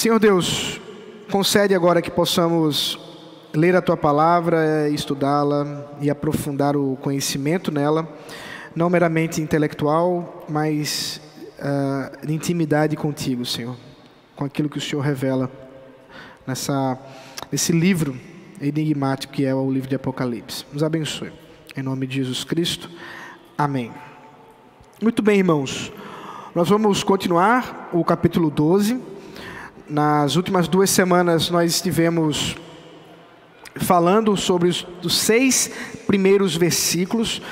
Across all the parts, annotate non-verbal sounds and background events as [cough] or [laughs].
Senhor Deus, concede agora que possamos ler a tua palavra, estudá-la e aprofundar o conhecimento nela, não meramente intelectual, mas uh, de intimidade contigo, Senhor, com aquilo que o Senhor revela nessa, nesse livro enigmático que é o livro de Apocalipse. Nos abençoe. Em nome de Jesus Cristo. Amém. Muito bem, irmãos. Nós vamos continuar o capítulo 12. Nas últimas duas semanas nós estivemos falando sobre os, os seis primeiros versículos.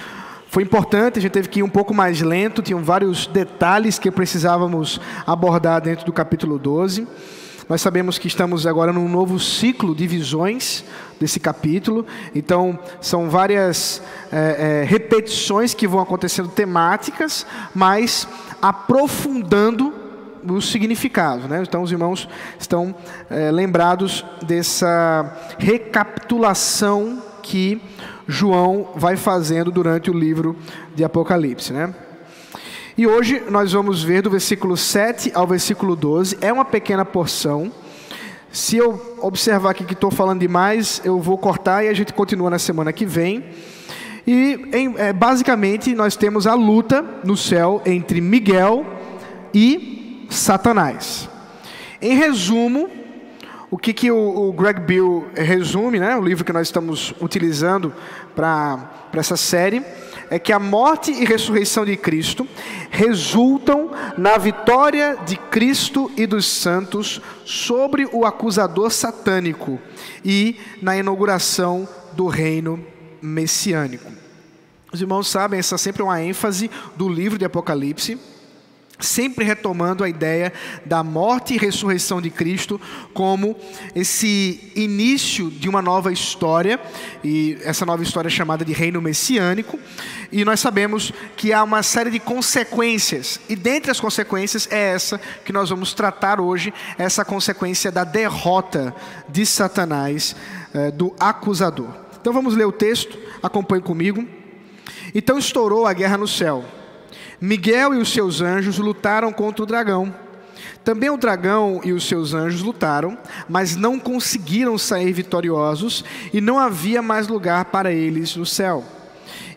Foi importante, a gente teve que ir um pouco mais lento, tinham vários detalhes que precisávamos abordar dentro do capítulo 12. Nós sabemos que estamos agora num novo ciclo de visões desse capítulo, então são várias é, é, repetições que vão acontecendo temáticas, mas aprofundando o significado. Né? Então, os irmãos estão é, lembrados dessa recapitulação que João vai fazendo durante o livro de Apocalipse. Né? E hoje nós vamos ver do versículo 7 ao versículo 12, é uma pequena porção. Se eu observar aqui que estou falando demais, eu vou cortar e a gente continua na semana que vem. E em, é, basicamente nós temos a luta no céu entre Miguel e Satanás. Em resumo, o que, que o, o Greg Bill resume, né, o livro que nós estamos utilizando para essa série, é que a morte e ressurreição de Cristo resultam na vitória de Cristo e dos santos sobre o acusador satânico e na inauguração do reino messiânico. Os irmãos sabem, essa sempre é uma ênfase do livro de Apocalipse sempre retomando a ideia da morte e ressurreição de Cristo como esse início de uma nova história, e essa nova história é chamada de reino messiânico, e nós sabemos que há uma série de consequências, e dentre as consequências é essa que nós vamos tratar hoje, essa consequência da derrota de Satanás, eh, do acusador. Então vamos ler o texto, acompanhe comigo. Então estourou a guerra no céu. Miguel e os seus anjos lutaram contra o dragão. Também o dragão e os seus anjos lutaram, mas não conseguiram sair vitoriosos e não havia mais lugar para eles no céu.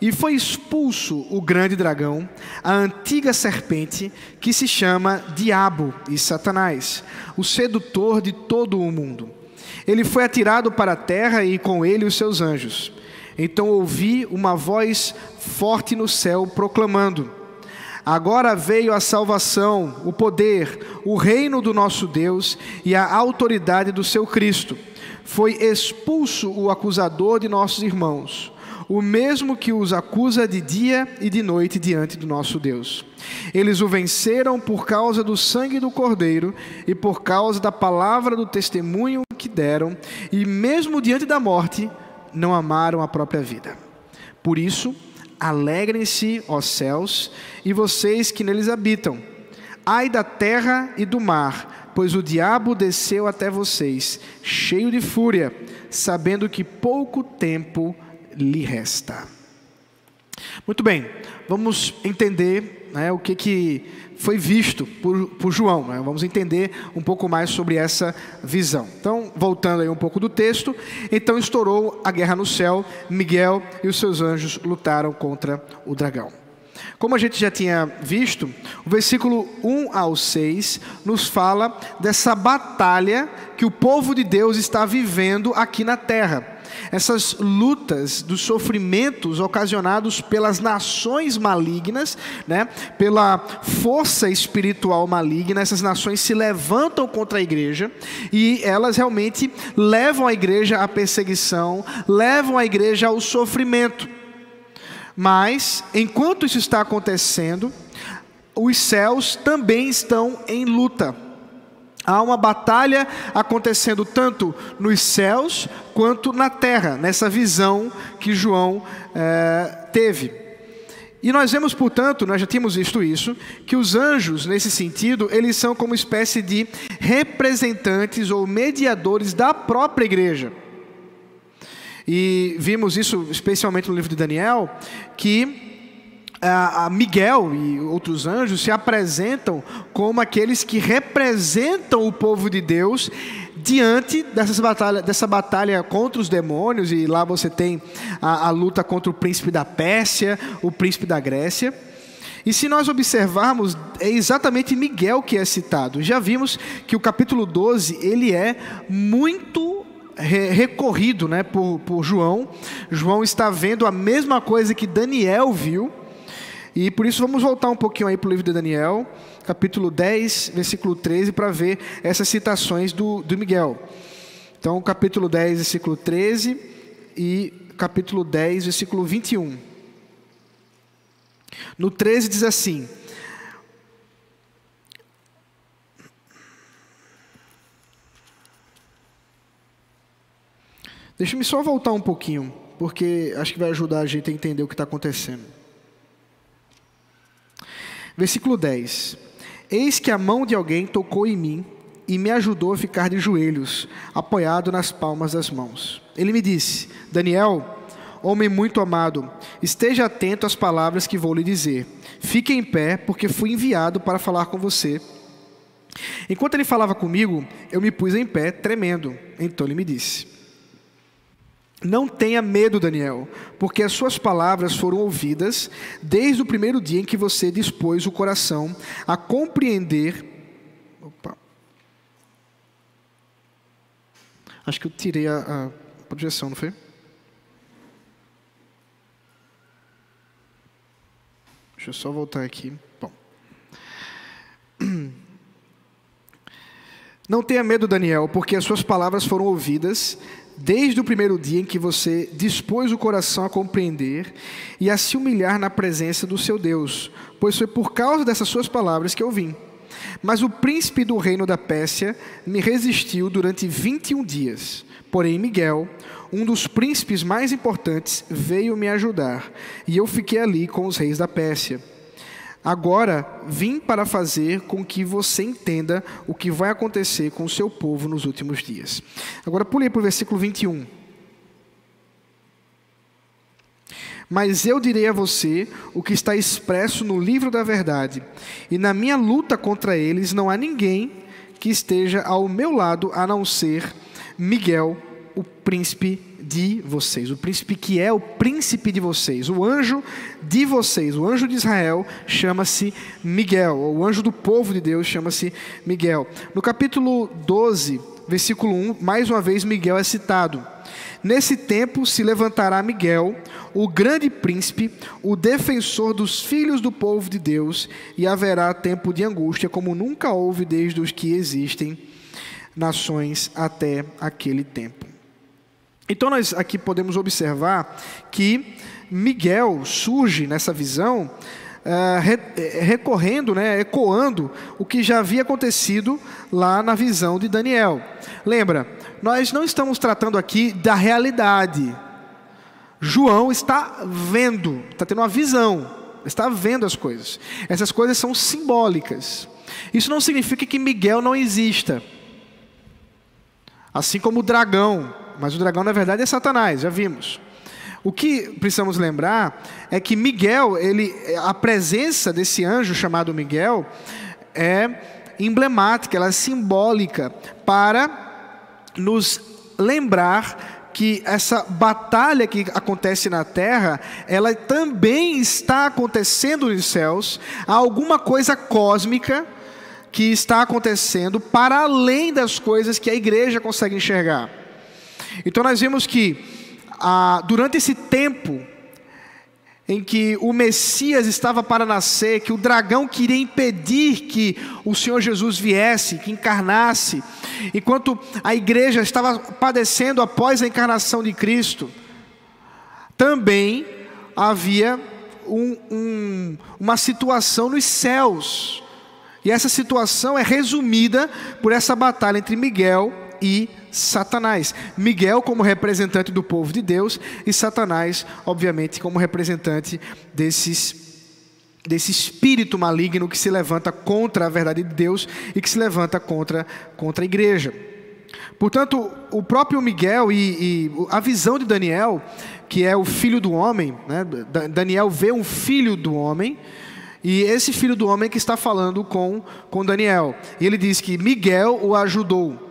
E foi expulso o grande dragão, a antiga serpente, que se chama Diabo e Satanás, o sedutor de todo o mundo. Ele foi atirado para a terra e com ele os seus anjos. Então ouvi uma voz forte no céu proclamando: Agora veio a salvação, o poder, o reino do nosso Deus e a autoridade do seu Cristo. Foi expulso o acusador de nossos irmãos, o mesmo que os acusa de dia e de noite diante do nosso Deus. Eles o venceram por causa do sangue do Cordeiro e por causa da palavra do testemunho que deram, e mesmo diante da morte, não amaram a própria vida. Por isso, Alegrem-se, ó céus, e vocês que neles habitam. Ai da terra e do mar, pois o diabo desceu até vocês, cheio de fúria, sabendo que pouco tempo lhe resta. Muito bem, vamos entender né, o que, que foi visto por, por João. Né? Vamos entender um pouco mais sobre essa visão. Então, voltando aí um pouco do texto, então estourou a guerra no céu, Miguel e os seus anjos lutaram contra o dragão. Como a gente já tinha visto, o versículo 1 ao 6 nos fala dessa batalha que o povo de Deus está vivendo aqui na terra essas lutas dos sofrimentos ocasionados pelas nações malignas, né, pela força espiritual maligna, essas nações se levantam contra a igreja e elas realmente levam a igreja à perseguição, levam a igreja ao sofrimento. Mas, enquanto isso está acontecendo, os céus também estão em luta. Há uma batalha acontecendo tanto nos céus quanto na terra, nessa visão que João é, teve. E nós vemos, portanto, nós já tínhamos visto isso, que os anjos, nesse sentido, eles são como espécie de representantes ou mediadores da própria igreja. E vimos isso especialmente no livro de Daniel, que a Miguel e outros anjos se apresentam como aqueles que representam o povo de Deus diante dessas batalha, dessa batalha contra os demônios, e lá você tem a, a luta contra o príncipe da Pérsia, o príncipe da Grécia. E se nós observarmos, é exatamente Miguel que é citado. Já vimos que o capítulo 12 ele é muito recorrido né, por, por João. João está vendo a mesma coisa que Daniel viu. E por isso vamos voltar um pouquinho aí para o livro de Daniel, capítulo 10, versículo 13, para ver essas citações do, do Miguel. Então, capítulo 10, versículo 13 e capítulo 10, versículo 21. No 13 diz assim: Deixa-me só voltar um pouquinho, porque acho que vai ajudar a gente a entender o que está acontecendo. Versículo 10: Eis que a mão de alguém tocou em mim e me ajudou a ficar de joelhos, apoiado nas palmas das mãos. Ele me disse: Daniel, homem muito amado, esteja atento às palavras que vou lhe dizer. Fique em pé, porque fui enviado para falar com você. Enquanto ele falava comigo, eu me pus em pé, tremendo. Então ele me disse: não tenha medo, Daniel, porque as suas palavras foram ouvidas desde o primeiro dia em que você dispôs o coração a compreender. Opa. Acho que eu tirei a, a projeção, não foi? Deixa eu só voltar aqui. Bom. [clears throat] Não tenha medo, Daniel, porque as suas palavras foram ouvidas desde o primeiro dia em que você dispôs o coração a compreender e a se humilhar na presença do seu Deus, pois foi por causa dessas suas palavras que eu vim. Mas o príncipe do reino da Pérsia me resistiu durante 21 dias. Porém, Miguel, um dos príncipes mais importantes, veio me ajudar, e eu fiquei ali com os reis da Pérsia. Agora vim para fazer com que você entenda o que vai acontecer com o seu povo nos últimos dias. Agora pule para o versículo 21. Mas eu direi a você o que está expresso no livro da verdade, e na minha luta contra eles não há ninguém que esteja ao meu lado a não ser Miguel, o príncipe de vocês, o príncipe que é o príncipe de vocês, o anjo de vocês, o anjo de Israel chama-se Miguel, o anjo do povo de Deus chama-se Miguel. No capítulo 12, versículo 1, mais uma vez Miguel é citado. Nesse tempo se levantará Miguel, o grande príncipe, o defensor dos filhos do povo de Deus, e haverá tempo de angústia como nunca houve desde os que existem nações até aquele tempo. Então, nós aqui podemos observar que Miguel surge nessa visão uh, recorrendo, né, ecoando o que já havia acontecido lá na visão de Daniel. Lembra, nós não estamos tratando aqui da realidade. João está vendo, está tendo uma visão, está vendo as coisas. Essas coisas são simbólicas. Isso não significa que Miguel não exista. Assim como o dragão mas o dragão na verdade é Satanás, já vimos. O que precisamos lembrar é que Miguel, ele, a presença desse anjo chamado Miguel é emblemática, ela é simbólica para nos lembrar que essa batalha que acontece na terra, ela também está acontecendo nos céus, há alguma coisa cósmica que está acontecendo para além das coisas que a igreja consegue enxergar. Então nós vemos que ah, durante esse tempo em que o Messias estava para nascer, que o dragão queria impedir que o Senhor Jesus viesse, que encarnasse, enquanto a igreja estava padecendo após a encarnação de Cristo, também havia um, um, uma situação nos céus. E essa situação é resumida por essa batalha entre Miguel e Satanás. Miguel como representante do povo de Deus e Satanás, obviamente, como representante desses desse espírito maligno que se levanta contra a verdade de Deus e que se levanta contra contra a igreja. Portanto, o próprio Miguel e, e, a visão de Daniel, que é o filho do homem, né? Daniel vê um filho do homem, e esse filho do homem que está falando com, com Daniel. E ele diz que Miguel o ajudou.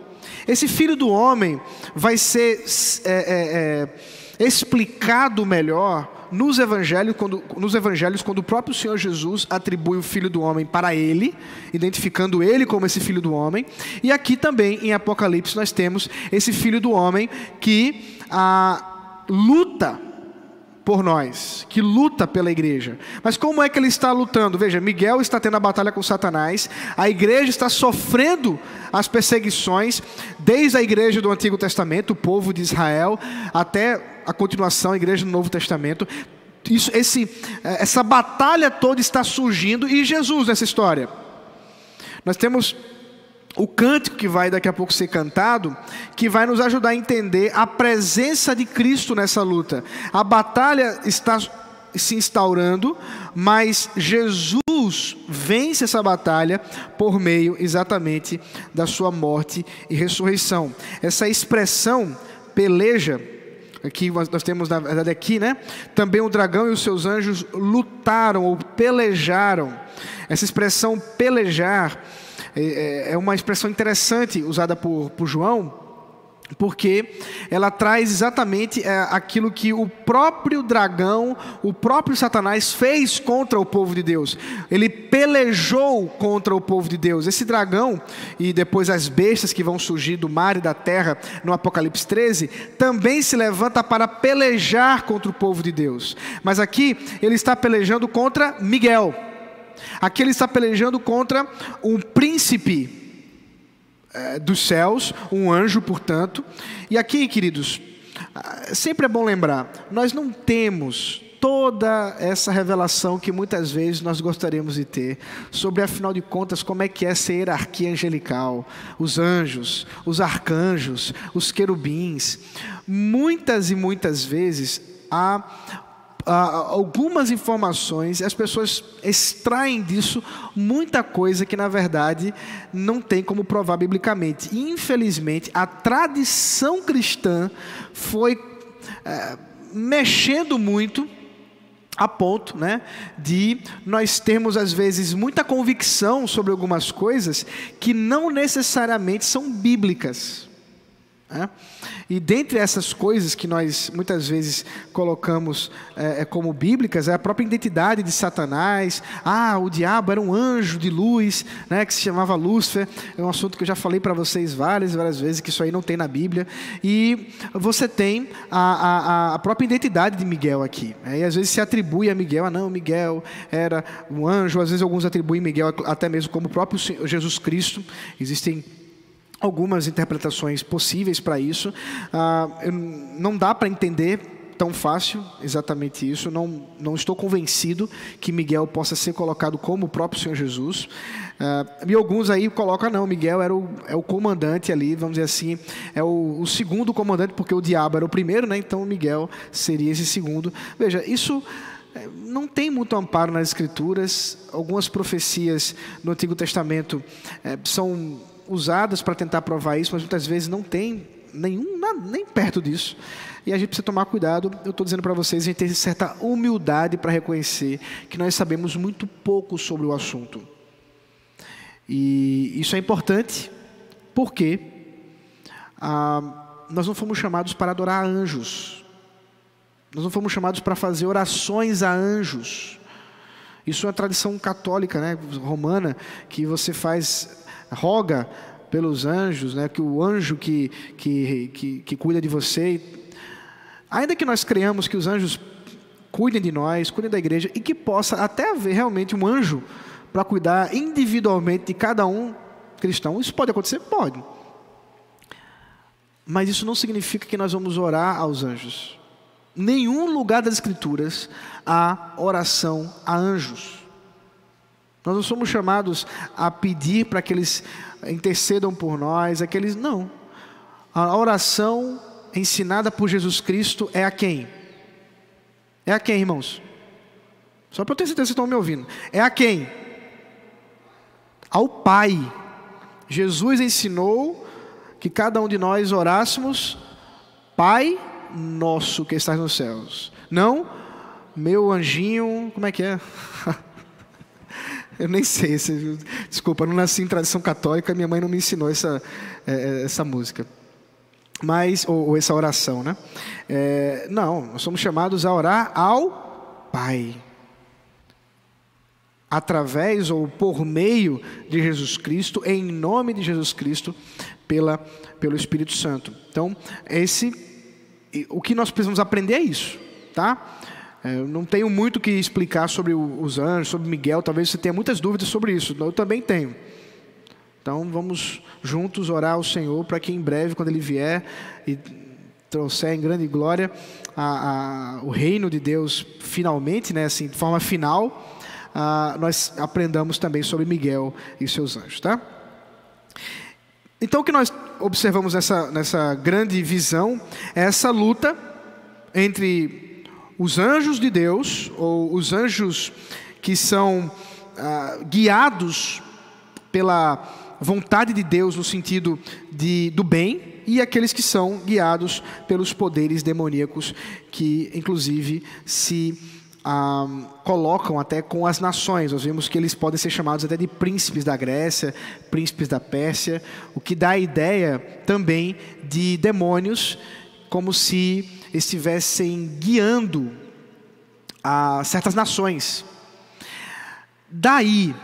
Esse filho do homem vai ser é, é, é, explicado melhor nos evangelhos, quando, nos evangelhos, quando o próprio Senhor Jesus atribui o filho do homem para ele, identificando ele como esse filho do homem. E aqui também em Apocalipse nós temos esse filho do homem que a, luta por nós, que luta pela igreja. Mas como é que ele está lutando? Veja, Miguel está tendo a batalha com Satanás, a igreja está sofrendo as perseguições, desde a igreja do Antigo Testamento, o povo de Israel, até a continuação, a igreja do Novo Testamento. Isso, esse, essa batalha toda está surgindo e Jesus nessa história. Nós temos o cântico que vai daqui a pouco ser cantado, que vai nos ajudar a entender a presença de Cristo nessa luta. A batalha está se instaurando, mas Jesus vence essa batalha por meio exatamente da sua morte e ressurreição. Essa expressão peleja aqui nós temos na verdade aqui, né? Também o dragão e os seus anjos lutaram ou pelejaram. Essa expressão pelejar é, é, é uma expressão interessante usada por, por João, porque ela traz exatamente é, aquilo que o próprio dragão, o próprio Satanás fez contra o povo de Deus. Ele pelejou contra o povo de Deus. Esse dragão, e depois as bestas que vão surgir do mar e da terra no Apocalipse 13, também se levanta para pelejar contra o povo de Deus. Mas aqui ele está pelejando contra Miguel. Aqui ele está pelejando contra um príncipe é, dos céus, um anjo, portanto. E aqui, queridos, ah, sempre é bom lembrar: nós não temos toda essa revelação que muitas vezes nós gostaríamos de ter sobre, afinal de contas, como é que é essa hierarquia angelical, os anjos, os arcanjos, os querubins. Muitas e muitas vezes há algumas informações, as pessoas extraem disso muita coisa que na verdade não tem como provar biblicamente. E, infelizmente, a tradição cristã foi é, mexendo muito a ponto né, de nós termos, às vezes, muita convicção sobre algumas coisas que não necessariamente são bíblicas. Né? E dentre essas coisas que nós muitas vezes colocamos é, é, como bíblicas, é a própria identidade de Satanás. Ah, o diabo era um anjo de luz, né, que se chamava Lúcifer. É um assunto que eu já falei para vocês várias várias vezes, que isso aí não tem na Bíblia. E você tem a, a, a própria identidade de Miguel aqui. Né, e às vezes se atribui a Miguel, ah, não, Miguel era um anjo. Às vezes alguns atribuem Miguel até mesmo como o próprio Jesus Cristo. Existem algumas interpretações possíveis para isso. Ah, não dá para entender tão fácil exatamente isso. Não, não estou convencido que Miguel possa ser colocado como o próprio Senhor Jesus. Ah, e alguns aí colocam, não, Miguel era o, é o comandante ali, vamos dizer assim, é o, o segundo comandante, porque o diabo era o primeiro, né? então Miguel seria esse segundo. Veja, isso é, não tem muito amparo nas Escrituras. Algumas profecias no Antigo Testamento é, são usadas para tentar provar isso, mas muitas vezes não tem nenhum, nem perto disso. E a gente precisa tomar cuidado. Eu estou dizendo para vocês, a gente tem certa humildade para reconhecer que nós sabemos muito pouco sobre o assunto. E isso é importante porque ah, nós não fomos chamados para adorar anjos. Nós não fomos chamados para fazer orações a anjos. Isso é uma tradição católica, né, romana, que você faz roga pelos anjos, né, que o anjo que, que, que, que cuida de você, ainda que nós creamos que os anjos cuidem de nós, cuidem da igreja, e que possa até haver realmente um anjo para cuidar individualmente de cada um cristão, isso pode acontecer? Pode. Mas isso não significa que nós vamos orar aos anjos. Nenhum lugar das Escrituras há oração a anjos. Nós não somos chamados a pedir para que eles intercedam por nós, aqueles não. A oração ensinada por Jesus Cristo é a quem? É a quem, irmãos? Só para eu ter certeza que estão me ouvindo. É a quem? Ao Pai. Jesus ensinou que cada um de nós orássemos, Pai nosso que estás nos céus. Não, meu anjinho, como é que é? [laughs] Eu nem sei, desculpa, eu não nasci em tradição católica, minha mãe não me ensinou essa, é, é, essa música. Mas, ou, ou essa oração, né? É, não, nós somos chamados a orar ao Pai através ou por meio de Jesus Cristo, em nome de Jesus Cristo, pela, pelo Espírito Santo. Então, esse, o que nós precisamos aprender é isso, tá? É, não tenho muito o que explicar sobre os anjos, sobre Miguel, talvez você tenha muitas dúvidas sobre isso, eu também tenho. Então, vamos juntos orar ao Senhor para que em breve, quando Ele vier e trouxer em grande glória a, a, o reino de Deus, finalmente, né, assim, de forma final, ah, nós aprendamos também sobre Miguel e seus anjos, tá? Então, o que nós observamos nessa, nessa grande visão é essa luta entre os anjos de Deus, ou os anjos que são ah, guiados pela vontade de Deus no sentido de, do bem, e aqueles que são guiados pelos poderes demoníacos, que inclusive se ah, colocam até com as nações. Nós vemos que eles podem ser chamados até de príncipes da Grécia, príncipes da Pérsia, o que dá a ideia também de demônios, como se estivessem guiando a certas nações. Daí,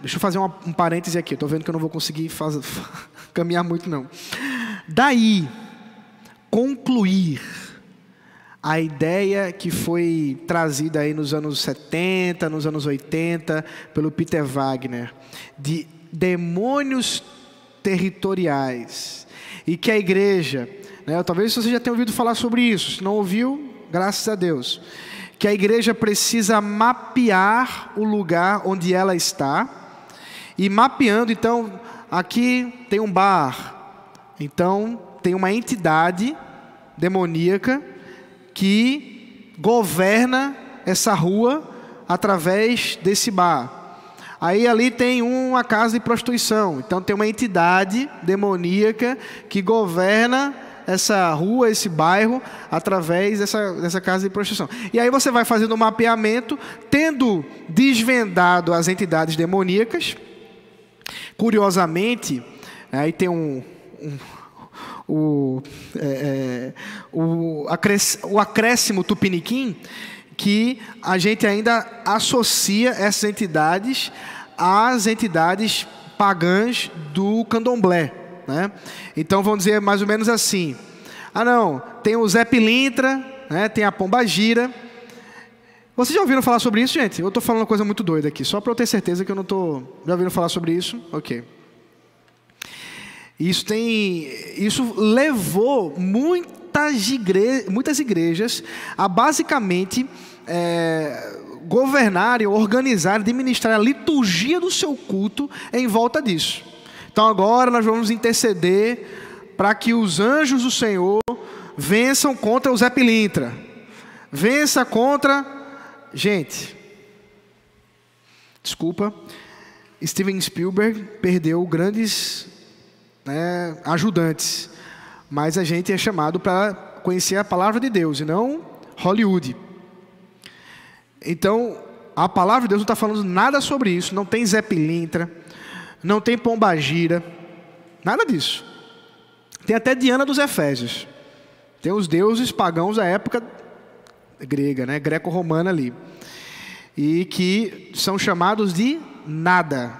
deixa eu fazer um parêntese aqui, estou vendo que eu não vou conseguir fazer, [laughs] caminhar muito não. Daí, concluir a ideia que foi trazida aí nos anos 70, nos anos 80, pelo Peter Wagner, de demônios territoriais. E que a igreja, né, talvez você já tenha ouvido falar sobre isso, se não ouviu, graças a Deus, que a igreja precisa mapear o lugar onde ela está, e mapeando, então, aqui tem um bar, então tem uma entidade demoníaca que governa essa rua através desse bar. Aí ali tem uma casa de prostituição. Então tem uma entidade demoníaca que governa essa rua, esse bairro, através dessa, dessa casa de prostituição. E aí você vai fazendo um mapeamento, tendo desvendado as entidades demoníacas. Curiosamente, aí tem um, um o, é, é, o, o acréscimo tupiniquim, que a gente ainda associa essas entidades às entidades pagãs do candomblé. Né? Então vamos dizer mais ou menos assim: ah, não, tem o Zé Pilintra, né? tem a Pomba Gira. Vocês já ouviram falar sobre isso, gente? Eu estou falando uma coisa muito doida aqui, só para eu ter certeza que eu não estou. Já ouviram falar sobre isso? Ok. Isso, tem, isso levou muitas, igre, muitas igrejas a basicamente é, governarem, organizar, administrar a liturgia do seu culto em volta disso. Então agora nós vamos interceder para que os anjos do Senhor vençam contra o Zé Pilintra. Vença contra. Gente, desculpa, Steven Spielberg perdeu grandes né, ajudantes. Mas a gente é chamado para conhecer a palavra de Deus e não Hollywood. Então, a palavra de Deus não está falando nada sobre isso. Não tem Zé Pilintra, não tem Pombagira, nada disso. Tem até Diana dos Efésios. Tem os deuses pagãos da época grega, né, greco-romana ali. E que são chamados de nada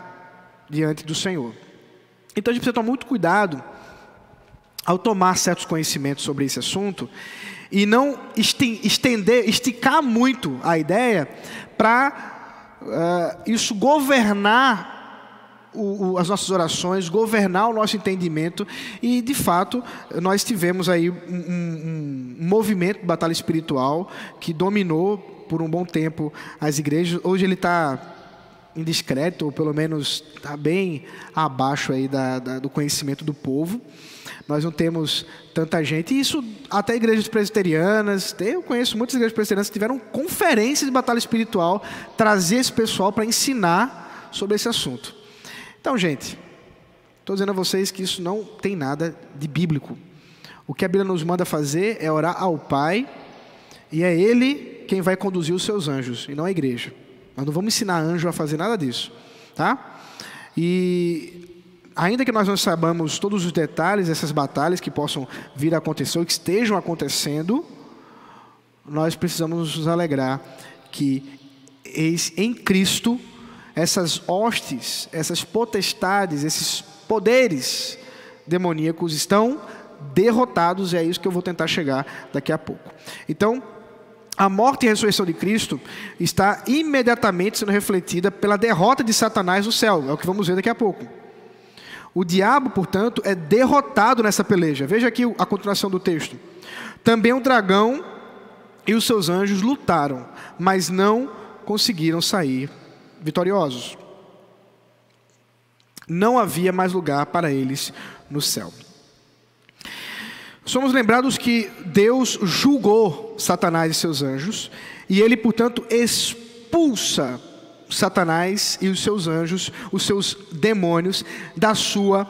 diante do Senhor. Então a gente precisa tomar muito cuidado ao tomar certos conhecimentos sobre esse assunto e não estender, esticar muito a ideia para uh, isso governar o, o, as nossas orações, governar o nosso entendimento e, de fato, nós tivemos aí um, um, um movimento de batalha espiritual que dominou por um bom tempo as igrejas. Hoje ele está indiscreto, ou pelo menos está bem abaixo aí da, da, do conhecimento do povo. Nós não temos tanta gente, e isso até igrejas presbiterianas, eu conheço muitas igrejas presbiterianas que tiveram conferências de batalha espiritual, trazer esse pessoal para ensinar sobre esse assunto. Então, gente, Estou dizendo a vocês que isso não tem nada de bíblico. O que a Bíblia nos manda fazer é orar ao Pai, e é Ele quem vai conduzir os seus anjos, e não a igreja. Nós não vamos ensinar anjo a fazer nada disso, tá? E ainda que nós não saibamos todos os detalhes dessas batalhas que possam vir a acontecer ou que estejam acontecendo, nós precisamos nos alegrar que em Cristo essas hostes, essas potestades, esses poderes demoníacos estão derrotados, e é isso que eu vou tentar chegar daqui a pouco. Então, a morte e a ressurreição de Cristo está imediatamente sendo refletida pela derrota de Satanás no céu, é o que vamos ver daqui a pouco. O diabo, portanto, é derrotado nessa peleja. Veja aqui a continuação do texto. Também o dragão e os seus anjos lutaram, mas não conseguiram sair vitoriosos. Não havia mais lugar para eles no céu. Somos lembrados que Deus julgou Satanás e seus anjos, e ele, portanto, expulsa Satanás e os seus anjos, os seus demônios, da sua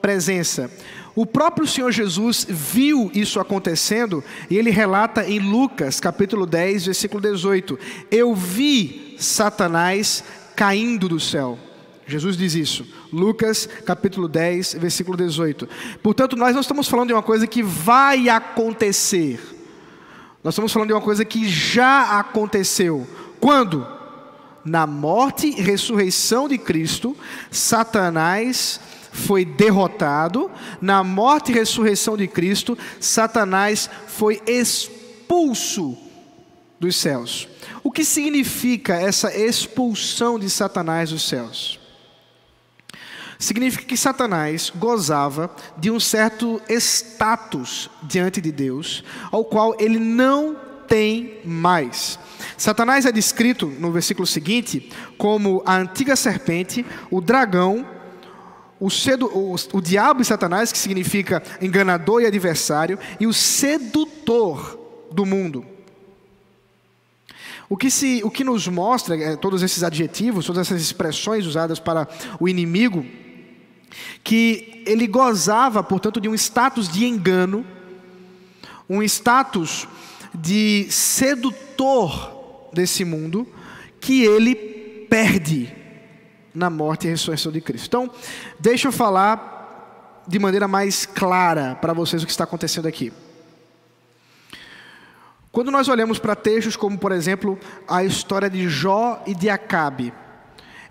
presença. O próprio Senhor Jesus viu isso acontecendo e ele relata em Lucas, capítulo 10, versículo 18: Eu vi Satanás caindo do céu. Jesus diz isso. Lucas capítulo 10, versículo 18. Portanto, nós não estamos falando de uma coisa que vai acontecer. Nós estamos falando de uma coisa que já aconteceu. Quando? Na morte e ressurreição de Cristo, Satanás foi derrotado. Na morte e ressurreição de Cristo, Satanás foi expulso dos céus. O que significa essa expulsão de Satanás dos céus? Significa que Satanás gozava de um certo status diante de Deus, ao qual ele não tem mais. Satanás é descrito no versículo seguinte como a antiga serpente, o dragão, o, cedo, o, o diabo e Satanás, que significa enganador e adversário, e o sedutor do mundo. O que, se, o que nos mostra, é, todos esses adjetivos, todas essas expressões usadas para o inimigo, que ele gozava, portanto, de um status de engano, um status de sedutor desse mundo, que ele perde na morte e ressurreição de Cristo. Então, deixa eu falar de maneira mais clara para vocês o que está acontecendo aqui. Quando nós olhamos para textos como, por exemplo, a história de Jó e de Acabe,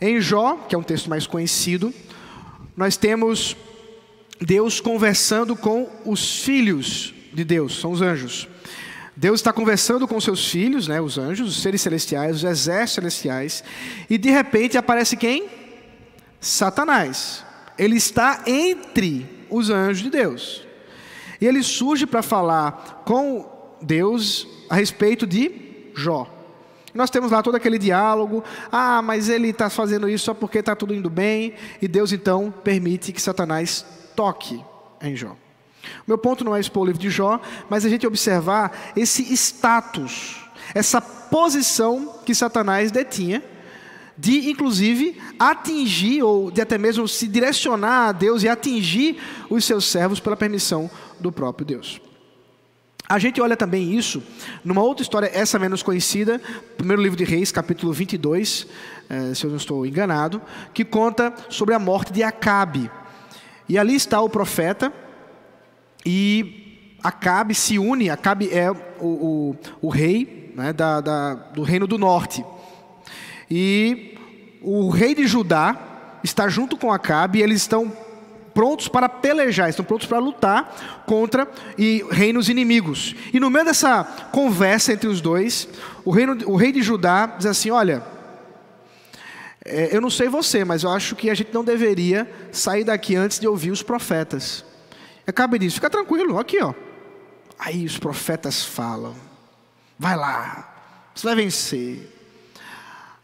em Jó, que é um texto mais conhecido, nós temos Deus conversando com os filhos de Deus, são os anjos. Deus está conversando com seus filhos, né, os anjos, os seres celestiais, os exércitos celestiais, e de repente aparece quem? Satanás. Ele está entre os anjos de Deus. E ele surge para falar com Deus a respeito de Jó. Nós temos lá todo aquele diálogo. Ah, mas ele está fazendo isso só porque está tudo indo bem. E Deus então permite que Satanás toque em Jó. Meu ponto não é expor o livro de Jó, mas a gente observar esse status, essa posição que Satanás detinha, de inclusive atingir, ou de até mesmo se direcionar a Deus e atingir os seus servos pela permissão do próprio Deus. A gente olha também isso numa outra história, essa menos conhecida, primeiro livro de Reis, capítulo 22, eh, se eu não estou enganado, que conta sobre a morte de Acabe. E ali está o profeta, e Acabe se une, Acabe é o, o, o rei né, da, da, do reino do norte. E o rei de Judá está junto com Acabe, e eles estão prontos para pelejar, estão prontos para lutar contra e reinos inimigos. E no meio dessa conversa entre os dois, o, reino, o rei de Judá diz assim: Olha, é, eu não sei você, mas eu acho que a gente não deveria sair daqui antes de ouvir os profetas. Acaba disso, fica tranquilo, aqui ó. Aí os profetas falam: Vai lá, você vai vencer.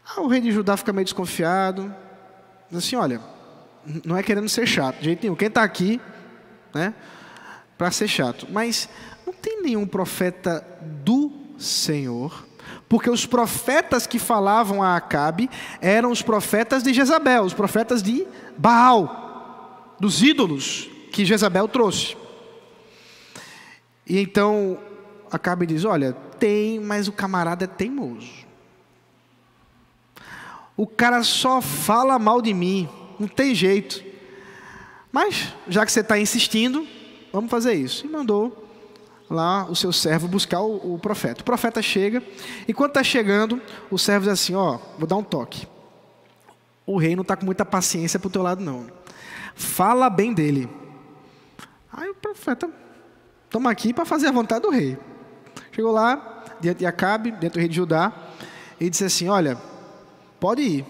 Ah, o rei de Judá fica meio desconfiado, diz assim: Olha não é querendo ser chato, de jeito nenhum. Quem está aqui, né, para ser chato. Mas não tem nenhum profeta do Senhor, porque os profetas que falavam a Acabe eram os profetas de Jezabel, os profetas de Baal. dos ídolos que Jezabel trouxe. E então Acabe diz: Olha, tem, mas o camarada é teimoso. O cara só fala mal de mim, não tem jeito. Mas, já que você está insistindo, vamos fazer isso. E mandou lá o seu servo buscar o, o profeta. O profeta chega, e quando está chegando, o servo diz assim: Ó, vou dar um toque. O rei não está com muita paciência para o teu lado, não. Fala bem dele. Aí o profeta, estamos aqui para fazer a vontade do rei. Chegou lá, diante de Acabe, diante do rei de Judá, e disse assim: Olha, pode ir,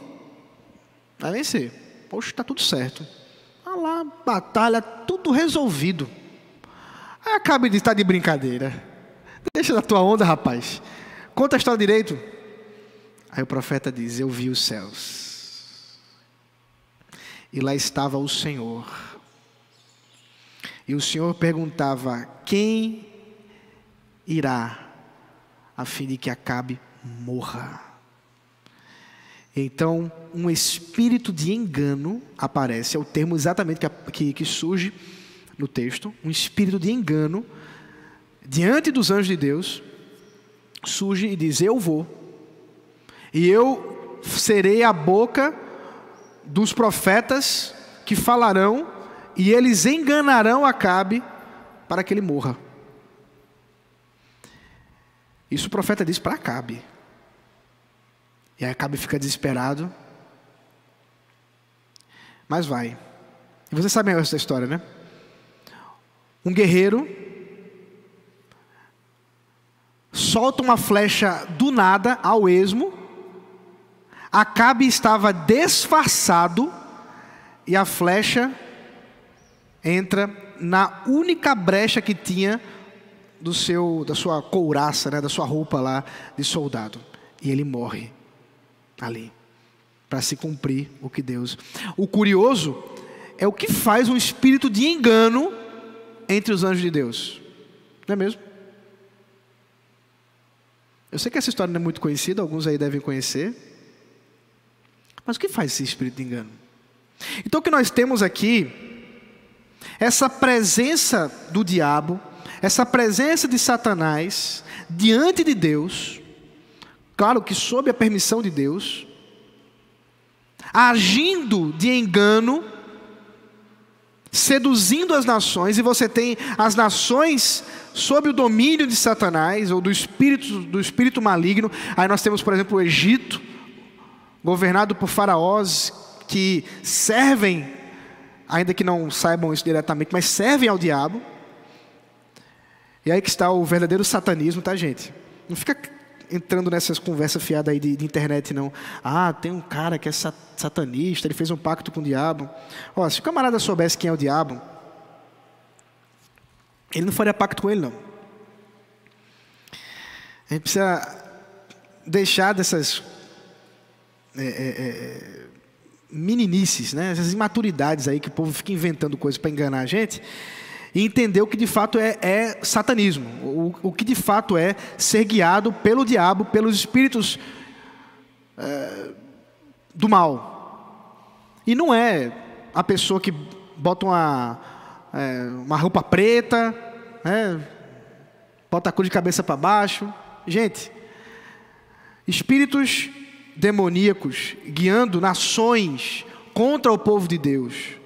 vai vencer. Poxa, está tudo certo. Olha lá, batalha, tudo resolvido. Aí Acabe disse: Está de brincadeira. Deixa da tua onda, rapaz. Conta a história direito. Aí o profeta diz: Eu vi os céus. E lá estava o Senhor. E o Senhor perguntava: Quem irá, a fim de que Acabe morra. Então, um espírito de engano aparece, é o termo exatamente que, que, que surge no texto, um espírito de engano, diante dos anjos de Deus, surge e diz: Eu vou, e eu serei a boca dos profetas que falarão, e eles enganarão Acabe para que ele morra. Isso o profeta diz para Acabe. E aí Acabe fica desesperado. Mas vai. E você sabe essa história, né? Um guerreiro solta uma flecha do nada ao esmo. Acabe estava disfarçado e a flecha entra na única brecha que tinha do seu, da sua couraça, né, da sua roupa lá de soldado. E ele morre ali, para se cumprir o que Deus. O curioso é o que faz um espírito de engano entre os anjos de Deus. Não é mesmo? Eu sei que essa história não é muito conhecida, alguns aí devem conhecer. Mas o que faz esse espírito de engano? Então o que nós temos aqui, essa presença do diabo, essa presença de Satanás diante de Deus, claro que sob a permissão de Deus, agindo de engano, seduzindo as nações, e você tem as nações sob o domínio de Satanás, ou do espírito, do espírito maligno. Aí nós temos, por exemplo, o Egito, governado por faraós que servem, ainda que não saibam isso diretamente, mas servem ao diabo. E aí que está o verdadeiro satanismo, tá, gente? Não fica entrando nessas conversas fiadas aí de, de, internet, não. Ah, tem um cara que é satanista, ele fez um pacto com o diabo. Ó, se o camarada soubesse quem é o diabo, ele não faria pacto com ele, não. A gente precisa deixar dessas é, é, é, meninices, né? essas imaturidades aí que o povo fica inventando coisas para enganar a gente e entender o que de fato é, é satanismo, o, o, que de fato é ser guiado pelo diabo, pelos espíritos é, do mal. E não é a pessoa que bota uma, é, uma roupa preta, é, bota a cor de cabeça para baixo. Gente, espíritos demoníacos guiando nações contra o povo de Deus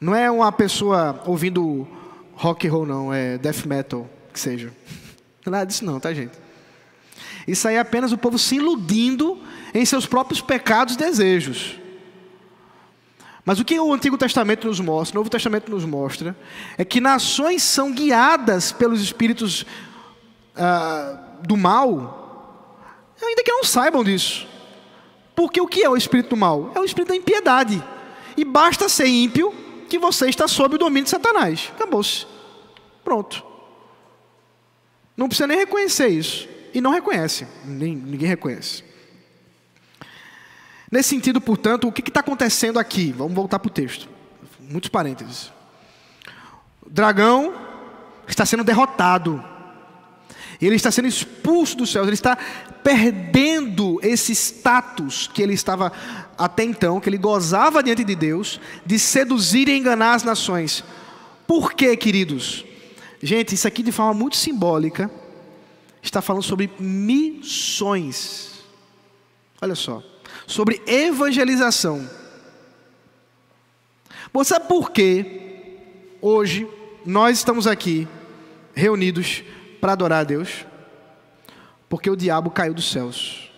não é uma pessoa ouvindo rock and roll, não, é death metal, que seja. Nada disso não, tá, gente? Isso aí é apenas o povo se iludindo em seus próprios pecados e desejos. Mas o que o Antigo Testamento nos mostra, o Novo Testamento nos mostra, é que nações são guiadas pelos espíritos ah, do mal, ainda que não saibam disso. Porque o que é o espírito do mal? É o espírito da impiedade. E basta ser ímpio que você está sob o domínio de Satanás. Acabou-se. Pronto. Não precisa nem reconhecer isso. E não reconhece. Ninguém reconhece. Nesse sentido, portanto, o que está acontecendo aqui? Vamos voltar para o texto. Muitos parênteses. O dragão está sendo derrotado. Ele está sendo expulso dos céus, ele está perdendo esse status que ele estava até então, que ele gozava diante de Deus, de seduzir e enganar as nações. Por quê, queridos? Gente, isso aqui de forma muito simbólica está falando sobre missões. Olha só, sobre evangelização. Você sabe por que hoje nós estamos aqui reunidos para adorar a Deus? Porque o diabo caiu dos céus.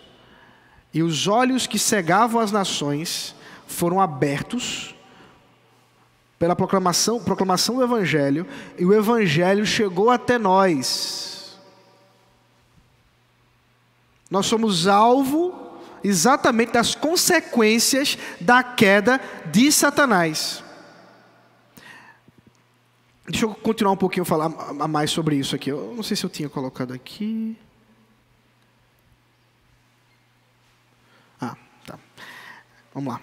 E os olhos que cegavam as nações foram abertos pela proclamação, proclamação do Evangelho, e o Evangelho chegou até nós. Nós somos alvo exatamente das consequências da queda de Satanás. Deixa eu continuar um pouquinho falar a mais sobre isso aqui. Eu não sei se eu tinha colocado aqui. Ah, tá. Vamos lá.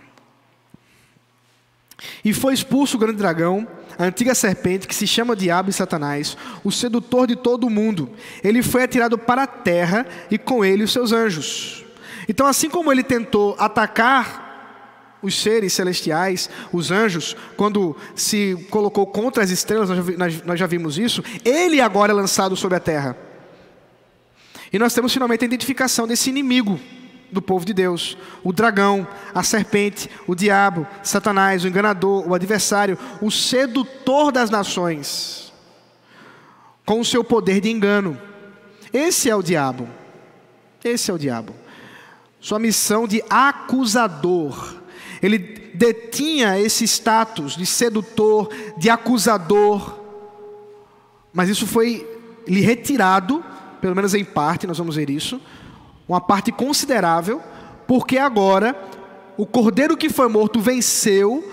E foi expulso o grande dragão, a antiga serpente, que se chama Diabo e Satanás, o sedutor de todo o mundo. Ele foi atirado para a terra e com ele os seus anjos. Então, assim como ele tentou atacar os seres celestiais, os anjos, quando se colocou contra as estrelas, nós já vimos isso, ele agora é lançado sobre a terra. E nós temos finalmente a identificação desse inimigo do povo de Deus: o dragão, a serpente, o diabo, Satanás, o enganador, o adversário, o sedutor das nações, com o seu poder de engano. Esse é o diabo. Esse é o diabo. Sua missão de acusador ele detinha esse status de sedutor, de acusador, mas isso foi lhe retirado, pelo menos em parte, nós vamos ver isso, uma parte considerável, porque agora o cordeiro que foi morto venceu,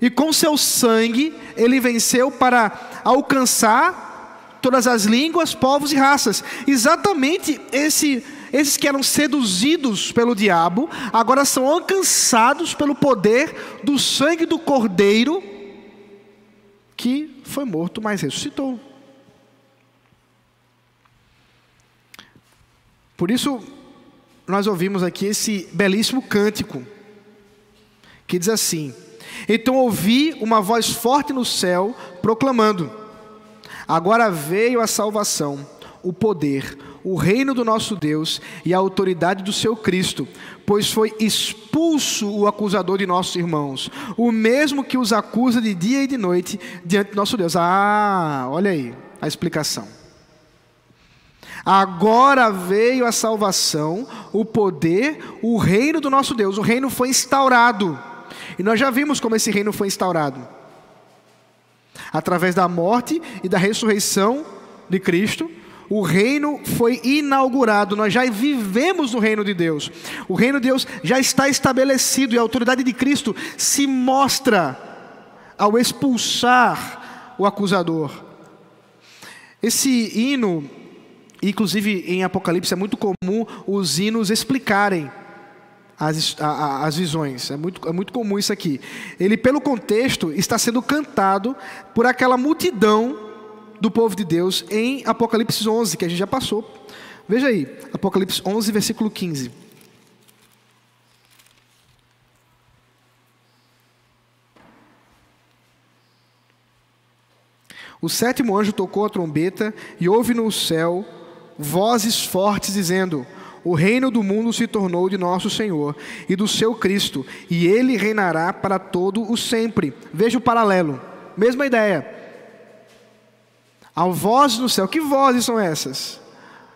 e com seu sangue ele venceu para alcançar todas as línguas, povos e raças. Exatamente esse esses que eram seduzidos pelo diabo, agora são alcançados pelo poder do sangue do cordeiro que foi morto, mas ressuscitou. Por isso, nós ouvimos aqui esse belíssimo cântico, que diz assim: Então ouvi uma voz forte no céu proclamando: Agora veio a salvação, o poder, o reino do nosso Deus e a autoridade do seu Cristo, pois foi expulso o acusador de nossos irmãos, o mesmo que os acusa de dia e de noite diante do nosso Deus. Ah, olha aí a explicação. Agora veio a salvação, o poder, o reino do nosso Deus. O reino foi instaurado. E nós já vimos como esse reino foi instaurado através da morte e da ressurreição de Cristo o reino foi inaugurado, nós já vivemos no reino de Deus. O reino de Deus já está estabelecido e a autoridade de Cristo se mostra ao expulsar o acusador. Esse hino, inclusive em Apocalipse, é muito comum os hinos explicarem as, a, as visões. É muito, é muito comum isso aqui. Ele, pelo contexto, está sendo cantado por aquela multidão do povo de Deus em Apocalipse 11, que a gente já passou. Veja aí, Apocalipse 11, versículo 15. O sétimo anjo tocou a trombeta e houve no céu vozes fortes dizendo: O reino do mundo se tornou de nosso Senhor e do seu Cristo, e ele reinará para todo o sempre. Veja o paralelo, mesma ideia. Há vozes no céu. Que vozes são essas?